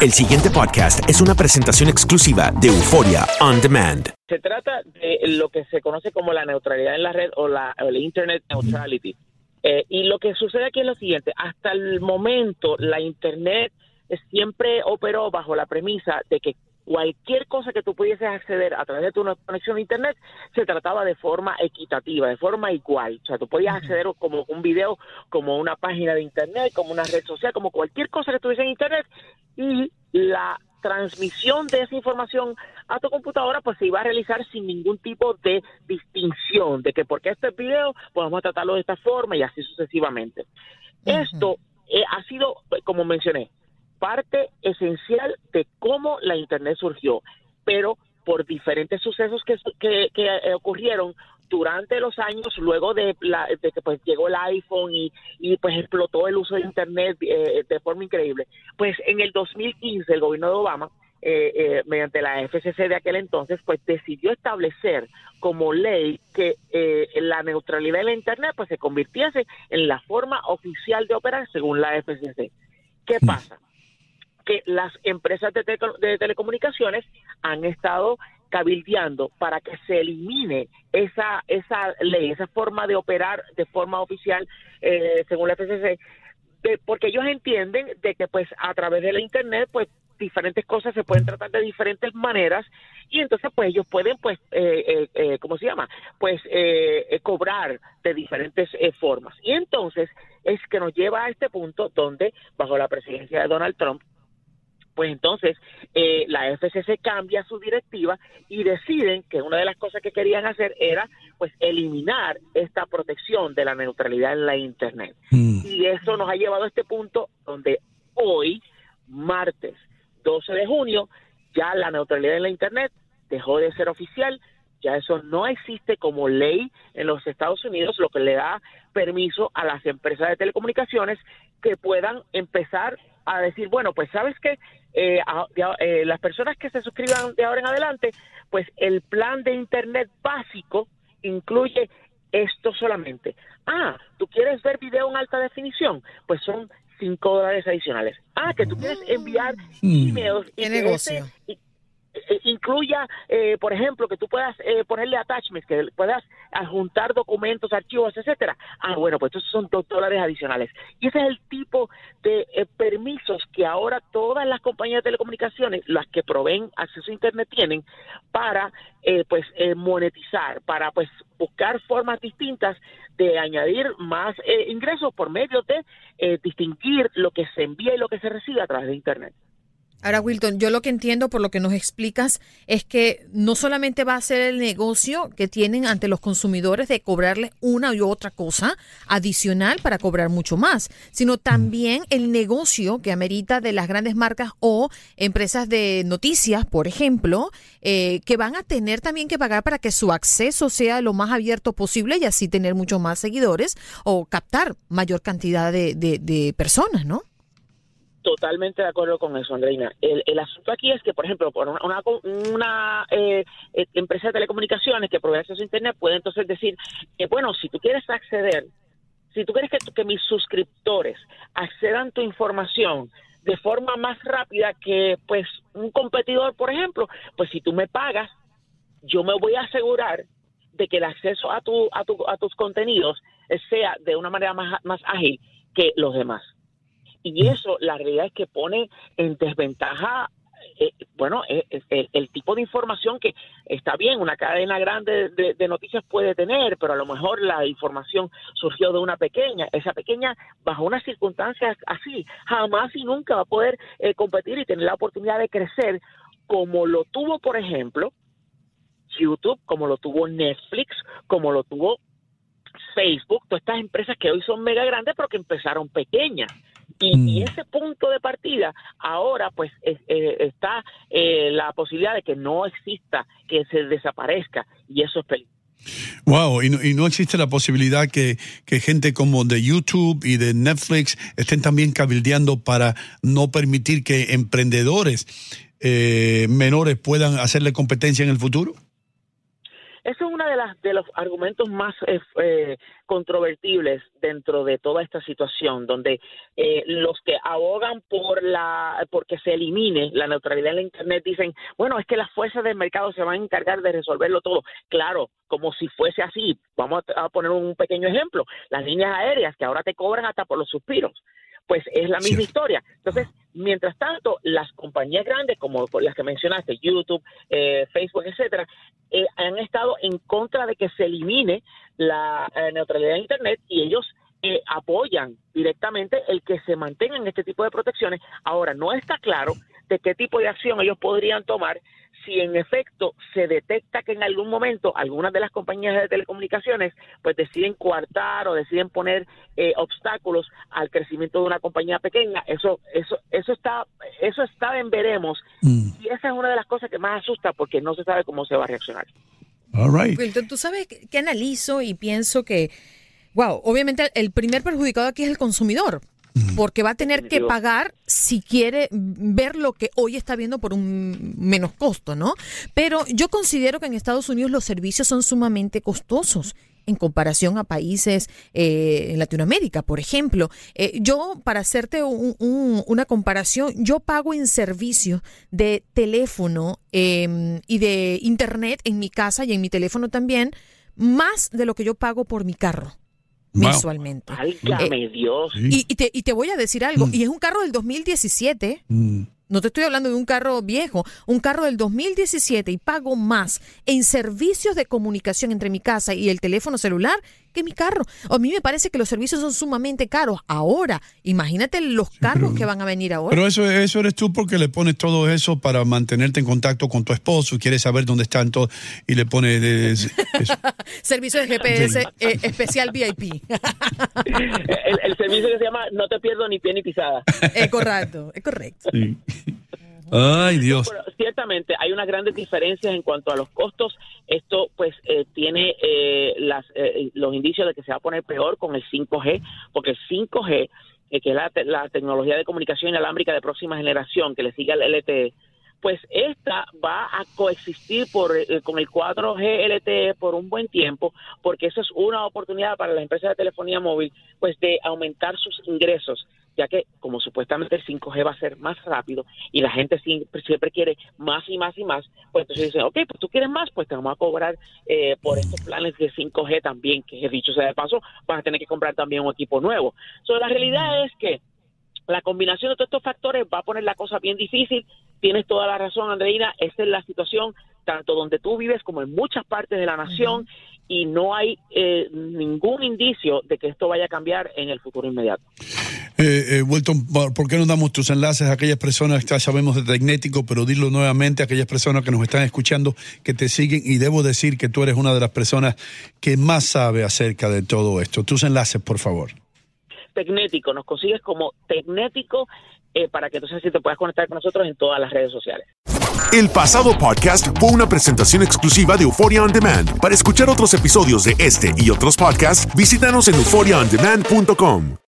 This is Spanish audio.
El siguiente podcast es una presentación exclusiva de Euforia On Demand. Se trata de lo que se conoce como la neutralidad en la red o la Internet Neutrality. Eh, y lo que sucede aquí es lo siguiente, hasta el momento la Internet siempre operó bajo la premisa de que cualquier cosa que tú pudieses acceder a través de tu conexión a Internet se trataba de forma equitativa, de forma igual. O sea, tú podías acceder como un video, como una página de Internet, como una red social, como cualquier cosa que tuviese en Internet y la transmisión de esa información a tu computadora pues se iba a realizar sin ningún tipo de distinción de que porque este video podemos tratarlo de esta forma y así sucesivamente. Esto eh, ha sido, como mencioné, parte esencial de cómo la Internet surgió, pero por diferentes sucesos que, que, eh, ocurrieron durante los años luego de, que pues llegó el iPhone y, y, pues explotó el uso de internet eh, de forma increíble pues en el 2015 el gobierno de Obama eh, mediante la FCC de aquel entonces pues decidió establecer como ley que la neutralidad de la internet pues se convirtiese en la forma oficial de operar según la FCC qué mm. pasa que las empresas de, telecomunicaciones han estado cabildeando para que se elimine esa esa ley, esa forma de operar de forma oficial eh, según la FCC, porque ellos entienden de que pues a través de la internet pues diferentes cosas se pueden tratar de diferentes maneras y entonces pues ellos pueden pues eh, eh, eh cómo se llama pues eh, cobrar de diferentes formas. Y entonces es que nos lleva a este punto donde bajo la presidencia de Donald Trump pues entonces eh, la FCC cambia su directiva y deciden que una de las cosas que querían hacer era pues eliminar esta protección de la neutralidad en la internet mm. y eso nos ha llevado a este punto donde hoy martes 12 de junio ya la neutralidad en la internet dejó de ser oficial ya eso no existe como ley en los Estados Unidos, lo que le da permiso a las empresas de telecomunicaciones que puedan empezar a decir, bueno, pues sabes que eh, eh, las personas que se suscriban de ahora en adelante, pues el plan de Internet básico incluye esto solamente. Ah, ¿tú quieres ver video en alta definición? Pues son 5 dólares adicionales. Ah, que tú quieres enviar mm. emails. ¿Qué negocio? Eh, incluya, eh, por ejemplo, que tú puedas eh, ponerle attachments, que puedas adjuntar documentos, archivos, etcétera. Ah, bueno, pues esos son dos dólares adicionales. Y ese es el tipo de permisos que ahora todas las compañías de telecomunicaciones, las que proveen acceso a Internet, tienen para, pues, monetizar, para, pues, buscar formas distintas de añadir más ingresos por medio de distinguir lo que se envía y lo que se recibe a través de Internet. Ahora, Wilton, yo lo que entiendo por lo que nos explicas es que no solamente va a ser el negocio que tienen ante los consumidores de cobrarles una u otra cosa adicional para cobrar mucho más, sino también el negocio que amerita de las grandes marcas o empresas de noticias, por ejemplo, eh, que van a tener también que pagar para que su acceso sea lo más abierto posible y así tener muchos más seguidores o captar mayor cantidad de, de personas, ¿no? Totalmente de acuerdo con eso, Andreina. El, asunto aquí es que, por ejemplo, por una, una, eh, eh, empresa de telecomunicaciones que provee acceso a Internet puede entonces decir que, bueno, si tú quieres acceder, si tú quieres que, que mis suscriptores accedan a tu información de forma más rápida que, pues, un competidor, por ejemplo, pues si tú me pagas, yo me voy a asegurar de que el acceso a, tu, a, tu, a tus contenidos sea de una manera más, más ágil que los demás. Y eso, la realidad es que pone en desventaja eh, bueno, eh, eh, el, tipo de información que está bien, una cadena grande de, noticias puede tener, pero a lo mejor la información surgió de una pequeña. Esa pequeña, bajo unas circunstancias así, jamás y nunca va a poder competir y tener la oportunidad de crecer como lo tuvo, por ejemplo, YouTube, como lo tuvo Netflix, como lo tuvo Facebook, todas estas empresas que hoy son mega grandes, pero que empezaron pequeñas. Y, mm. ese punto de partida, ahora pues eh, está eh, la posibilidad de que no exista, que se desaparezca, y eso es peligroso. Wow, y no, y no, existe la posibilidad que, que, gente como de YouTube y de Netflix estén también cabildeando para no permitir que emprendedores eh, menores puedan hacerle competencia en el futuro? Eso es uno de, de los argumentos más eh, eh, controvertibles dentro de toda esta situación, donde eh, los que abogan por la porque se elimine la neutralidad en la Internet dicen, bueno, es que las fuerzas del mercado se van a encargar de resolverlo todo. Claro, como si fuese así. Vamos a poner un pequeño ejemplo. Las líneas aéreas que ahora te cobran hasta por los suspiros pues es la misma historia. Entonces, mientras tanto, las compañías grandes, como las que mencionaste, YouTube, eh, Facebook, etcétera, eh, han estado en contra de que se elimine la eh, neutralidad de Internet y ellos apoyan directamente el que se mantengan este tipo de protecciones. Ahora, no está claro de qué tipo de acción ellos podrían tomar si en efecto se detecta que en algún momento algunas de las compañías de telecomunicaciones pues deciden coartar o deciden poner eh, obstáculos al crecimiento de una compañía pequeña, eso eso eso está eso está en veremos mm. y esa es una de las cosas que más asusta porque no se sabe cómo se va a reaccionar. All right. tú sabes que analizo y pienso que wow, obviamente el primer perjudicado aquí es el consumidor porque va a tener que pagar si quiere ver lo que hoy está viendo por un menos costo, ¿no? Pero yo considero que en Estados Unidos los servicios son sumamente costosos en comparación a países eh, en Latinoamérica, por ejemplo. Eh, yo, para hacerte una comparación, yo pago en servicio de teléfono em, y de internet en mi casa y en mi teléfono también, más de lo que yo pago por mi carro mensualmente. Eh, Dios. Y, te, y, te, voy a decir algo, mm. y es un carro del 2017. No te estoy hablando de un carro viejo, un carro del 2017 y pago más en servicios de comunicación entre mi casa y el teléfono celular que mi carro. A mí me parece que los servicios son sumamente caros. Ahora, imagínate los carros que van a venir ahora. Pero eso, eso eres tú porque le pones todo eso para mantenerte en contacto con tu esposo y quieres saber dónde están todos y le pones... servicio de GPS eh, especial VIP. el, servicio que se llama No te pierdo ni pie ni pisada. Es correcto, es correcto. Sí. Ay, Dios. ciertamente hay unas grandes diferencias en cuanto a los costos. Esto, pues, eh, tiene eh, las, eh, los indicios de que se va a poner peor con el 5G, porque el 5G, que es la, la, tecnología de comunicación inalámbrica de próxima generación, que le sigue al LTE, pues esta va a coexistir por, con el 4G LTE por un buen tiempo, porque eso es una oportunidad para las empresas de telefonía móvil, pues de aumentar sus ingresos ya que como supuestamente el 5G va a ser más rápido y la gente siempre, siempre quiere más y más y más, pues entonces dicen, ok, pues tú quieres más, pues te vamos a cobrar eh, por estos planes de 5G también, que dicho sea de paso, vas a tener que comprar también un equipo nuevo. So, la realidad es que la combinación de todos estos factores va a poner la cosa bien difícil. Tienes toda la razón, Andreina. Esta es la situación tanto donde tú vives como en muchas partes de la nación y no hay eh, ningún indicio de que esto vaya a cambiar en el futuro inmediato. Eh, eh, Wilton, ¿por qué no damos tus enlaces a aquellas personas que ya sabemos de Tecnético, pero dilo nuevamente a aquellas personas que nos están escuchando, que te siguen? Y debo decir que tú eres una de las personas que más sabe acerca de todo esto. Tus enlaces, por favor. Tecnético, nos consigues como Tecnético eh, para que entonces sí te puedas conectar con nosotros en todas las redes sociales. El pasado podcast fue una presentación exclusiva de Euphoria On Demand. Para escuchar otros episodios de este y otros podcasts, visítanos en euphoriaondemand.com.